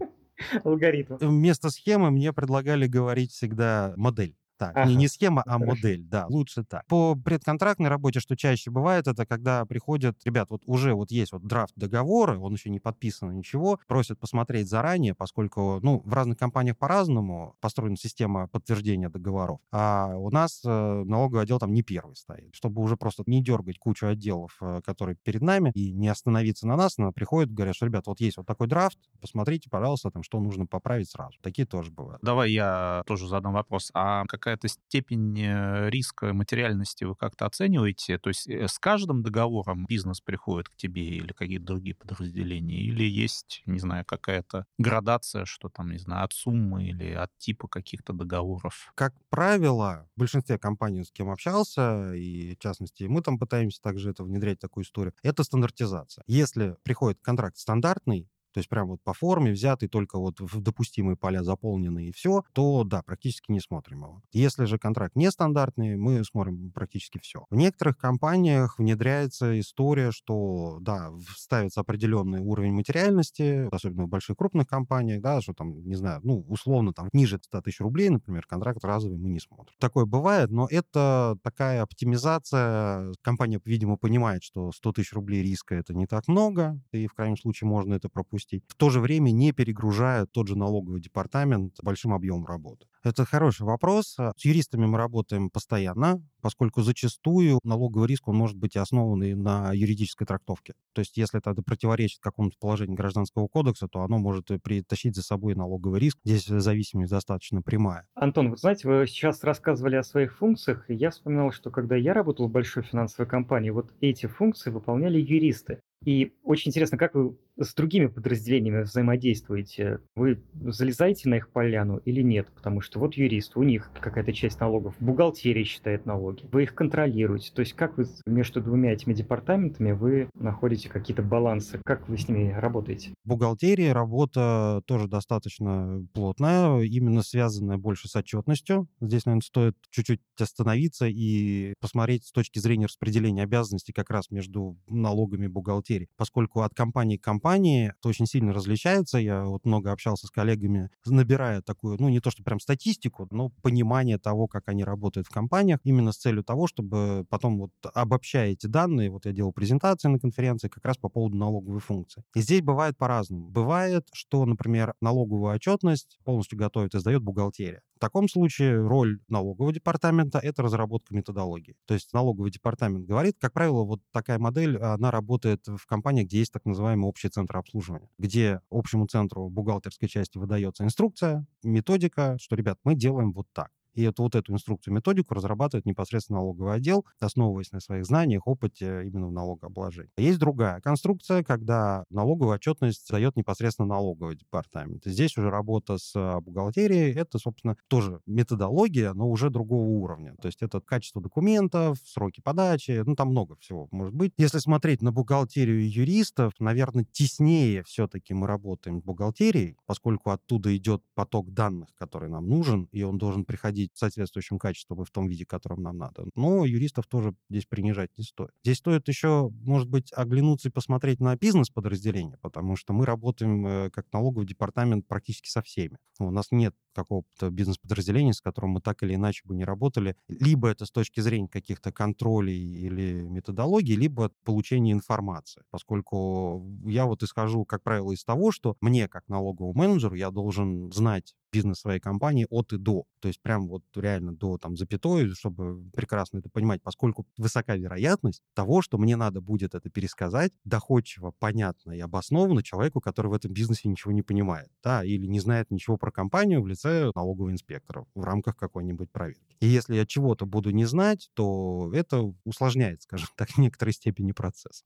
Алгоритм. Вместо схемы мне предлагали говорить всегда модель. Так, не, Ага. не схема, а Хорошо. модель, да, лучше так. По предконтрактной работе, что чаще бывает, это когда приходят, ребят, вот уже вот есть вот драфт договора, он еще не подписан, ничего, просят посмотреть заранее, поскольку, ну, в разных компаниях по-разному построена система подтверждения договоров, а у нас э, налоговый отдел там не первый стоит, чтобы уже просто не дергать кучу отделов, э, которые перед нами, и не остановиться на нас, на приходят, говорят, что, ребят, вот есть вот такой драфт, посмотрите, пожалуйста, там, что нужно поправить сразу. Такие тоже бывают. Давай я тоже задам вопрос. А какая-то степень э, риска материальности вы как-то оцениваете? То есть э, с каждым договором бизнес приходит к тебе или какие-то другие подразделения? Или есть, не знаю, какая-то градация, что там, не знаю, от суммы или от типа каких-то договоров? как правило, в большинстве компаний, с кем общался, и в частности, мы там пытаемся также это внедрять, такую историю, это стандартизация. Если приходит контракт стандартный, то есть прям вот по форме взятый, только вот в допустимые поля заполнены и все, то да, практически не смотрим его. Если же контракт нестандартный, мы смотрим практически все. В некоторых компаниях внедряется история, что да, ставится определенный уровень материальности, особенно в больших крупных компаниях, да, что там, не знаю, ну, условно, там, ниже 100 тысяч рублей, например, контракт разовый мы не смотрим. Такое бывает, но это такая оптимизация. Компания, видимо, понимает, что 100 тысяч рублей риска это не так много, и в крайнем случае можно это пропустить. В то же время не перегружая тот же налоговый департамент большим объемом работы. Это хороший вопрос. С юристами мы работаем постоянно, поскольку зачастую налоговый риск он может быть основан и на юридической трактовке. То есть если это противоречит какому-то положению Гражданского кодекса, то оно может притащить за собой налоговый риск. Здесь зависимость достаточно прямая. Антон, вы знаете, вы сейчас рассказывали о своих функциях, и я вспоминал, что когда я работал в большой финансовой компании, вот эти функции выполняли юристы. И очень интересно, как вы с другими подразделениями взаимодействуете? Вы залезаете на их поляну или нет? Потому что вот юрист, у них какая-то часть налогов, бухгалтерия считает налоги, вы их контролируете. То есть как вы между двумя этими департаментами вы находите какие-то балансы? Как вы с ними работаете? В бухгалтерии работа тоже достаточно плотная, именно связанная больше с отчетностью. Здесь, наверное, стоит чуть-чуть остановиться и посмотреть с точки зрения распределения обязанностей как раз между налогами и бухгалтерией. Поскольку от компании к компании это очень сильно различается. Я вот много общался с коллегами, набирая такую, ну, не то что прям статистику, но понимание того, как они работают в компаниях, именно с целью того, чтобы потом вот обобщая эти данные, вот я делал презентации на конференции как раз по поводу налоговой функции. И здесь бывает по-разному. Бывает, что, например, налоговую отчетность полностью готовит и сдает бухгалтерия. В таком случае роль налогового департамента — это разработка методологии. То есть налоговый департамент говорит, как правило, вот такая модель, она работает в компании, где есть так называемый общий центр обслуживания, где общему центру бухгалтерской части выдается инструкция, методика, что, ребят, мы делаем вот так. И это вот эту инструкцию, методику разрабатывает непосредственно налоговый отдел, основываясь на своих знаниях, опыте именно в налогообложении. Есть другая конструкция, когда налоговую отчетность дает непосредственно налоговый департамент. Здесь уже работа с а, бухгалтерией, это, собственно, тоже методология, но уже другого уровня. То есть это качество документов, сроки подачи, ну, там много всего может быть. Если смотреть на бухгалтерию юристов, наверное, теснее все-таки мы работаем с бухгалтерией, поскольку оттуда идет поток данных, который нам нужен, и он должен приходить в соответствующем качестве и в том виде, которым нам надо. Но юристов тоже здесь принижать не стоит. Здесь стоит еще, может быть, оглянуться и посмотреть на бизнес-подразделение, потому что мы работаем э, как налоговый департамент практически со всеми. У нас нет какого-то бизнес-подразделения, с которым мы так или иначе бы не работали. Либо это с точки зрения каких-то контролей или методологий, либо получения информации. Поскольку я вот исхожу, как правило, из того, что мне, как налоговому менеджеру, я должен знать бизнес своей компании от и до. То есть прям вот реально до там запятой, чтобы прекрасно это понимать, поскольку высока вероятность того, что мне надо будет это пересказать доходчиво, понятно и обоснованно человеку, который в этом бизнесе ничего не понимает, да, или не знает ничего про компанию в лице налогового инспектора в рамках какой-нибудь проверки. И если я чего-то буду не знать, то это усложняет, скажем так, в некоторой степени процесс.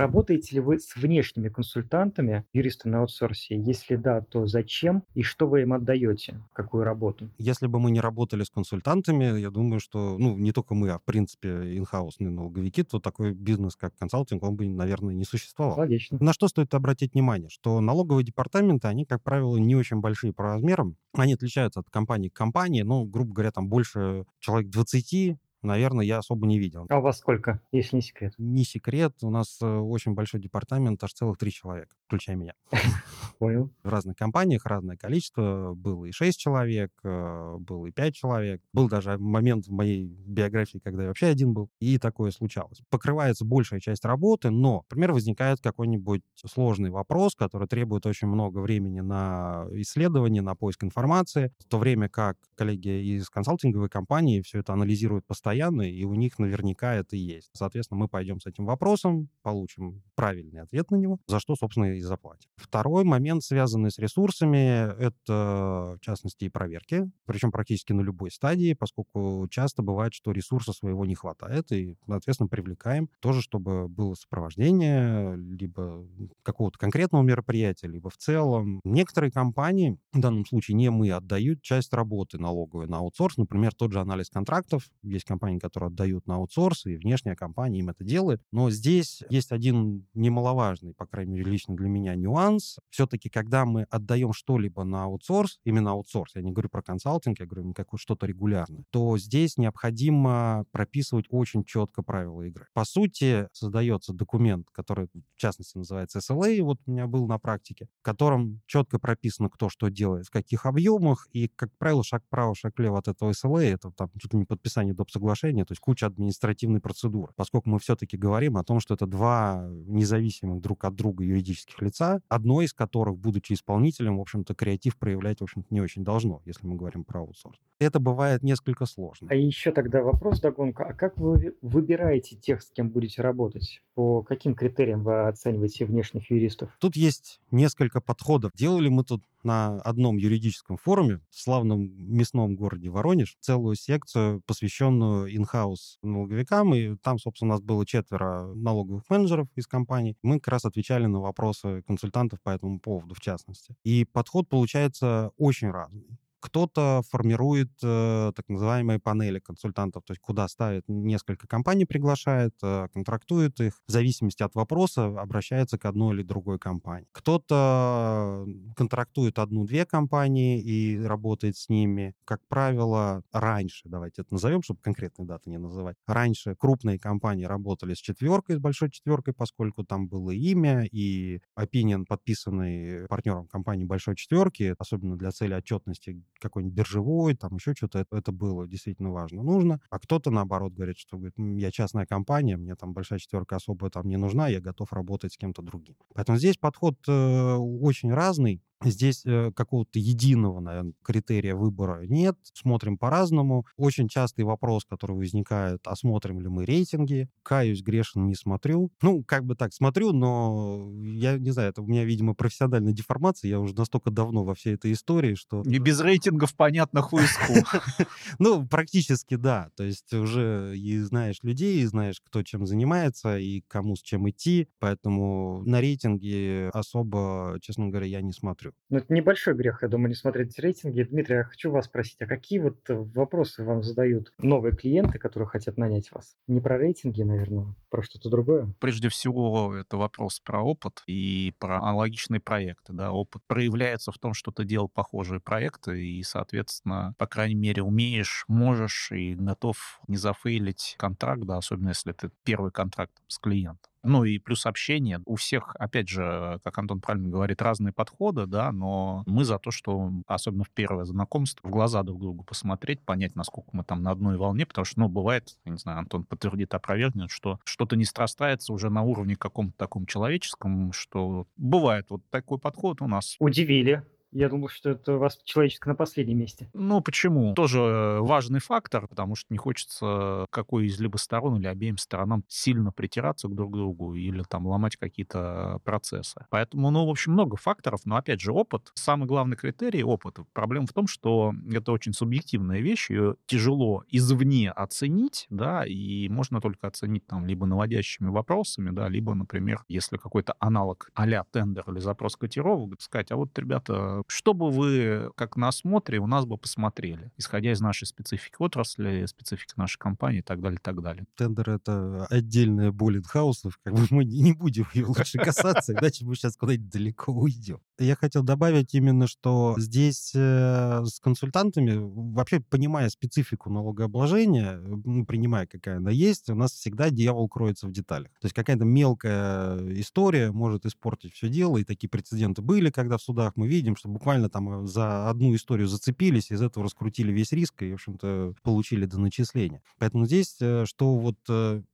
Работаете ли вы с внешними консультантами, юристами на аутсорсе? Если да, то зачем и что вы им отдаете? Какую работу? Если бы мы не работали с консультантами, я думаю, что, ну, не только мы, а в принципе инхаусные налоговики, то такой бизнес, как консалтинг, он бы, наверное, не существовал. Логично. На что стоит обратить внимание? Что налоговые департаменты, они, как правило, не очень большие по размерам. Они отличаются от компании к компании, ну, грубо говоря, там больше человек 20, наверное, я особо не видел. А у вас сколько, если не секрет? Не секрет. У нас э, очень большой департамент, аж целых три человека, включая меня. Понял. В разных компаниях разное количество. Было и шесть человек, э, было и пять человек. Был даже момент в моей биографии, когда я вообще один был. И такое случалось. Покрывается большая часть работы, но, например, возникает какой-нибудь сложный вопрос, который требует очень много времени на исследование, на поиск информации, в то время как коллеги из консалтинговой компании все это анализируют постоянно постоянно, и у них наверняка это есть. Соответственно, мы пойдем с этим вопросом, получим правильный ответ на него, за что, собственно, и заплатим. Второй момент, связанный с ресурсами, это, в частности, и проверки, причем практически на любой стадии, поскольку часто бывает, что ресурса своего не хватает, и, соответственно, привлекаем тоже, чтобы было сопровождение, либо какого-то конкретного мероприятия, либо в целом. Некоторые компании, в данном случае не мы, отдают часть работы налоговой на аутсорс, например, тот же анализ контрактов. Есть компании, компании, которые отдают на аутсорс, и внешняя компания им это делает. Но здесь есть один немаловажный, по крайней мере, лично для меня нюанс. Все-таки, когда мы отдаем что-либо на аутсорс, именно аутсорс, я не говорю про консалтинг, я говорю как что-то регулярное, то здесь необходимо прописывать очень четко правила игры. По сути, создается документ, который, в частности, называется SLA, вот у меня был на практике, в котором четко прописано, кто что делает, в каких объемах, и, как правило, шаг вправо, шаг влево от этого SLA, это там чуть ли не подписание доп. соглашения соглашения, то есть куча административной процедуры. Поскольку мы все-таки говорим о том, что это два независимых друг от друга юридических лица, одно из которых, будучи исполнителем, в общем-то, креатив проявлять, в общем-то, не очень должно, если мы говорим про аутсорс. Это бывает несколько сложно. А еще тогда вопрос догонка. А как вы выбираете тех, с кем будете работать? По каким критериям вы оцениваете внешних юристов? Тут есть несколько подходов. Делали мы тут на одном юридическом форуме в славном мясном городе Воронеж целую секцию, посвященную инхаус налоговикам, и там, собственно, у нас было четверо налоговых менеджеров из компании. Мы как раз отвечали на вопросы консультантов по этому поводу, в частности. И подход получается очень разный. Кто-то формирует э, так называемые панели консультантов, то есть куда ставит несколько компаний, приглашает, э, контрактует их, в зависимости от вопроса обращается к одной или другой компании. Кто-то контрактует одну-две компании и работает с ними. Как правило, раньше, давайте это назовем, чтобы конкретные даты не называть, раньше крупные компании работали с четверкой, с большой четверкой, поскольку там было имя и opinion, подписанный партнером компании большой четверки, особенно для цели отчетности какой-нибудь биржевой, там еще что-то, это, было действительно важно, нужно. А кто-то, наоборот, говорит, что говорит, я частная компания, мне там большая четверка особо там не нужна, я готов работать с кем-то другим. Поэтому здесь подход э, очень разный. Здесь э, какого-то единого, наверное, критерия выбора нет. Смотрим по-разному. Очень частый вопрос, который возникает, а смотрим ли мы рейтинги. Каюсь, грешен, не смотрю. Ну, как бы так, смотрю, но я не знаю, это у меня, видимо, профессиональная деформация. Я уже настолько давно во всей этой истории, что... И без рейтингов понятно хуиску. Ну, практически да. То есть уже и знаешь людей, и знаешь, кто чем занимается, и кому с чем идти. Поэтому на рейтинге особо, честно говоря, я не смотрю. Ну, это небольшой грех, я думаю, не смотреть рейтинги. Дмитрий, я хочу вас спросить, а какие вот вопросы вам задают новые клиенты, которые хотят нанять вас? Не про рейтинги, наверное, про что-то другое? Прежде всего, это вопрос про опыт и про аналогичные проекты. Да? Опыт проявляется в том, что ты делал похожие проекты, и, соответственно, по крайней мере, умеешь, можешь и готов не зафейлить контракт, да, особенно если это первый контракт с клиентом. Ну и плюс общение. У всех, опять же, как Антон правильно говорит, разные подходы, да, но мы за то, что, особенно в первое знакомство, в глаза друг другу посмотреть, понять, насколько мы там на одной волне, потому что, ну, бывает, я не знаю, Антон подтвердит, опровергнет, что что-то не страстается уже на уровне каком-то таком человеческом, что бывает вот такой подход у нас. Удивили. Я думал, что это у вас человеческое на последнем месте. Ну, почему? Тоже важный фактор, потому что не хочется какой из либо сторон или обеим сторонам сильно притираться к друг другу или там ломать какие-то процессы. Поэтому, ну, в общем, много факторов, но, опять же, опыт. Самый главный критерий — опыт. Проблема в том, что это очень субъективная вещь, ее тяжело извне оценить, да, и можно только оценить там либо наводящими вопросами, да, либо, например, если какой-то аналог а-ля тендер или запрос котировок, сказать, а вот, ребята, что бы вы, как на осмотре, у нас бы посмотрели, исходя из нашей специфики отрасли, специфики нашей компании и так далее, и так далее. Тендер — это отдельная боль хаусов, как бы мы не будем ее лучше касаться, иначе мы сейчас куда-нибудь далеко уйдем. Я хотел добавить именно, что здесь э, с консультантами, вообще понимая специфику налогообложения, ну, принимая, какая она есть, у нас всегда дьявол кроется в деталях. То есть какая-то мелкая история может испортить все дело, и такие прецеденты были, когда в судах мы видим, что буквально там э, за одну историю зацепились, из этого раскрутили весь риск и, в общем-то, получили до начисления. Поэтому здесь, э, что вот,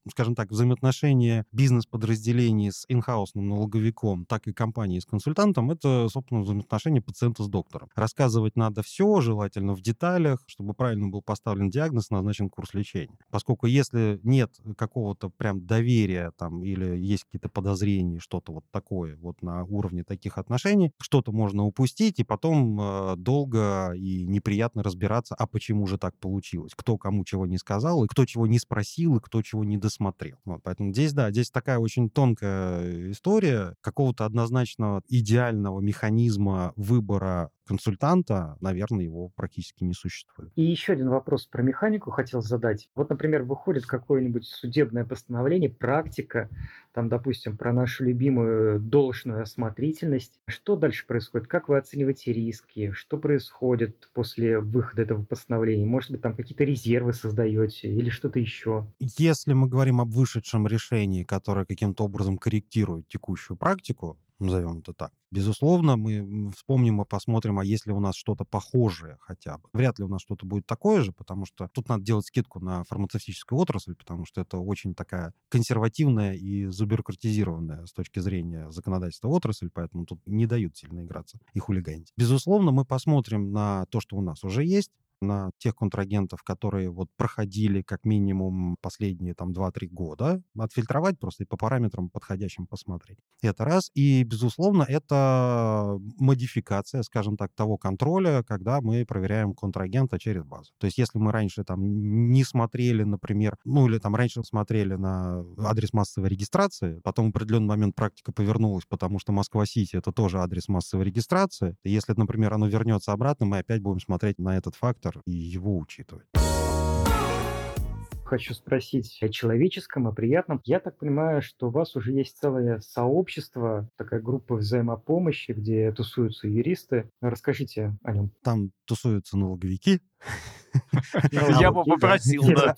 скажем так, взаимоотношения бизнес-подразделений с инхаусным налоговиком, так и компании с консультантом, это, собственно, взаимоотношения пациента с доктором. Рассказывать надо все, желательно в деталях, чтобы правильно был поставлен диагноз, назначен курс лечения. Поскольку если нет какого-то прям доверия там или есть какие-то подозрения, что-то вот такое вот на уровне таких отношений, что-то можно упустить, и потом э, долго и неприятно разбираться, а почему же так получилось, кто кому чего не сказал, и кто чего не спросил, и кто чего не досмотрел. Вот, поэтому здесь, да, здесь такая очень тонкая история какого-то однозначного идеального механизма выбора консультанта, наверное, его практически не существует. И еще один вопрос про механику хотел задать. Вот, например, выходит какое-нибудь судебное постановление, практика, там, допустим, про нашу любимую должную осмотрительность. Что дальше происходит? Как вы оцениваете риски? Что происходит после выхода этого постановления? Может быть, там какие-то резервы создаете или что-то еще? Если мы говорим об вышедшем решении, которое каким-то образом корректирует текущую практику, назовем это так. Безусловно, мы вспомним и посмотрим, а если у нас что-то похожее хотя бы. Вряд ли у нас что-то будет такое же, потому что тут надо делать скидку на фармацевтическую отрасль, потому что это очень такая консервативная и забюрократизированная с точки зрения законодательства отрасль, поэтому тут не дают сильно играться и хулиганить. Безусловно, мы посмотрим на то, что у нас уже есть, на тех контрагентов, которые вот проходили как минимум последние там 2-3 года, отфильтровать просто и по параметрам подходящим посмотреть. Это раз. И, безусловно, это модификация, скажем так, того контроля, когда мы проверяем контрагента через базу. То есть если мы раньше там не смотрели, например, ну или там раньше смотрели на адрес массовой регистрации, потом в определенный момент практика повернулась, потому что Москва-Сити — это тоже адрес массовой регистрации. Если, например, оно вернется обратно, мы опять будем смотреть на этот фактор фактор и его учитывать. Хочу спросить о человеческом, о приятном. Я так понимаю, что у вас уже есть целое сообщество, такая группа взаимопомощи, где тусуются юристы. Расскажите о нем. Там тусуются налоговики, Я бы попросил, да.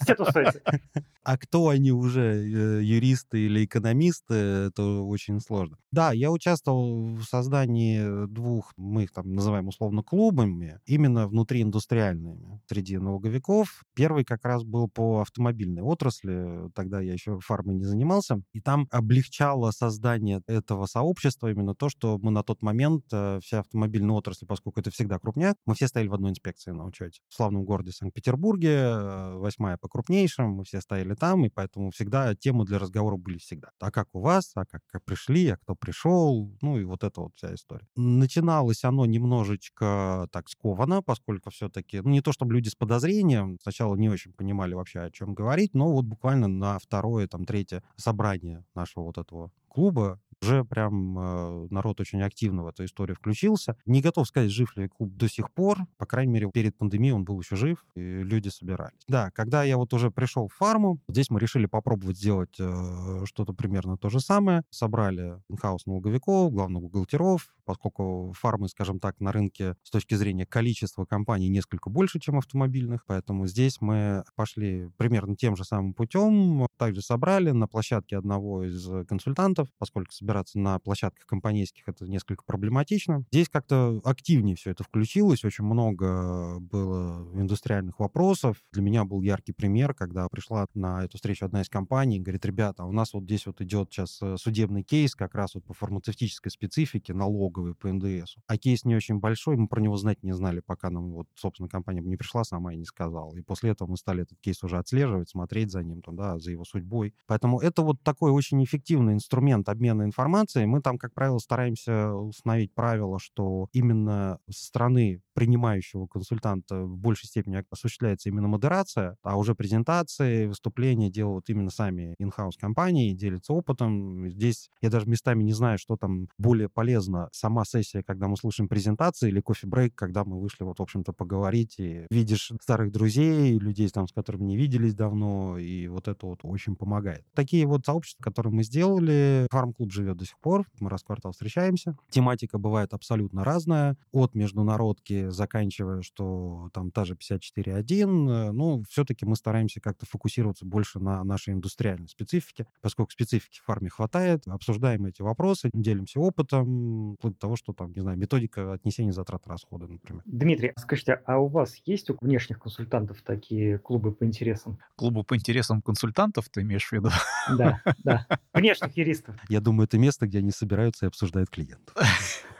А кто они уже, э, юристы или экономисты, это очень сложно. Да, я участвовал в создании двух, мы их там называем условно клубами, именно внутрииндустриальными среди налоговиков. Первый как раз был по автомобильной отрасли, тогда я еще фармой не занимался, и там облегчало создание этого сообщества именно то, что мы на тот момент, э, вся автомобильная отрасль, поскольку это всегда крупняк, мы все стояли в одной инспекции на учете. В славном городе Санкт-Петербурге, э, восьмая по крупнейшим, мы все стояли там, и поэтому всегда темы для разговора были всегда. А как у вас, а как, пришли, а кто пришел, ну и вот эта вот вся история. Начиналось оно немножечко так сковано, поскольку все-таки, ну не то чтобы люди с подозрением, сначала не очень понимали вообще, о чем говорить, но вот буквально на второе, там, третье собрание нашего вот этого клуба уже прям э, народ очень активно в эту историю включился. Не готов сказать, жив ли клуб до сих пор. По крайней мере, перед пандемией он был еще жив, и люди собирались. Да, когда я вот уже пришел в фарму, здесь мы решили попробовать сделать э, что-то примерно то же самое. Собрали инхаус налоговиков, главных бухгалтеров, поскольку фармы, скажем так, на рынке с точки зрения количества компаний несколько больше, чем автомобильных, поэтому здесь мы пошли примерно тем же самым путем. Также собрали на площадке одного из консультантов, поскольку собираться на площадках компанейских это несколько проблематично. Здесь как-то активнее все это включилось, очень много было индустриальных вопросов. Для меня был яркий пример, когда пришла на эту встречу одна из компаний, говорит, ребята, у нас вот здесь вот идет сейчас э, судебный кейс как раз вот по фармацевтической специфике, налоговый по НДС. А кейс не очень большой, мы про него знать не знали, пока нам вот, собственно, компания не пришла сама и не сказала. И после этого мы стали этот кейс уже отслеживать, смотреть за ним, там, да, за его судьбой. Поэтому это вот такой очень эффективный инструмент обмена информацией мы там, как правило, стараемся установить правило, что именно со стороны принимающего консультанта в большей степени осуществляется именно модерация, а уже презентации, выступления делают именно сами in-house компании, делятся опытом. Здесь я даже местами не знаю, что там более полезно. Сама сессия, когда мы слушаем презентации, или кофе-брейк, когда мы вышли, вот, в общем-то, поговорить, и видишь старых друзей, людей, там, с которыми не виделись давно, и вот это вот очень помогает. Такие вот сообщества, которые мы сделали, фарм-клуб живет до сих пор, мы раз в квартал встречаемся. Тематика бывает абсолютно разная, от международки заканчивая, что там та же 54.1, ну, все-таки мы стараемся как-то фокусироваться больше на нашей индустриальной специфике, поскольку специфики в фарме хватает, обсуждаем эти вопросы, делимся опытом, того, что там, не знаю, методика отнесения затрат расхода, например. Дмитрий, скажите, а у вас есть у внешних консультантов такие клубы по интересам? Клубы по интересам консультантов ты имеешь в виду? Да, да. Внешних юристов. Я думаю, это место, где они собираются и обсуждают клиентов.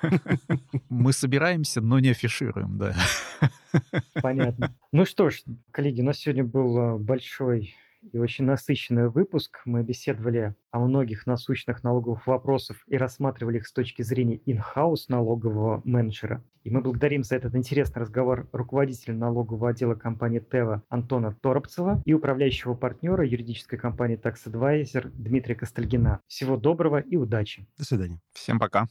Мы собираемся, но не афишируем, да. Понятно. Ну что ж, коллеги, у нас сегодня был э, большой и очень насыщенный выпуск. Мы беседовали о многих насущных налоговых вопросах и рассматривали их с точки зрения in-house налогового менеджера. И мы благодарим за этот интересный разговор руководителя налогового отдела компании Тева Антона Торопцева и управляющего партнера юридической компании Tax Advisor Дмитрия Костальгина. Всего доброго и удачи. До свидания. Всем пока.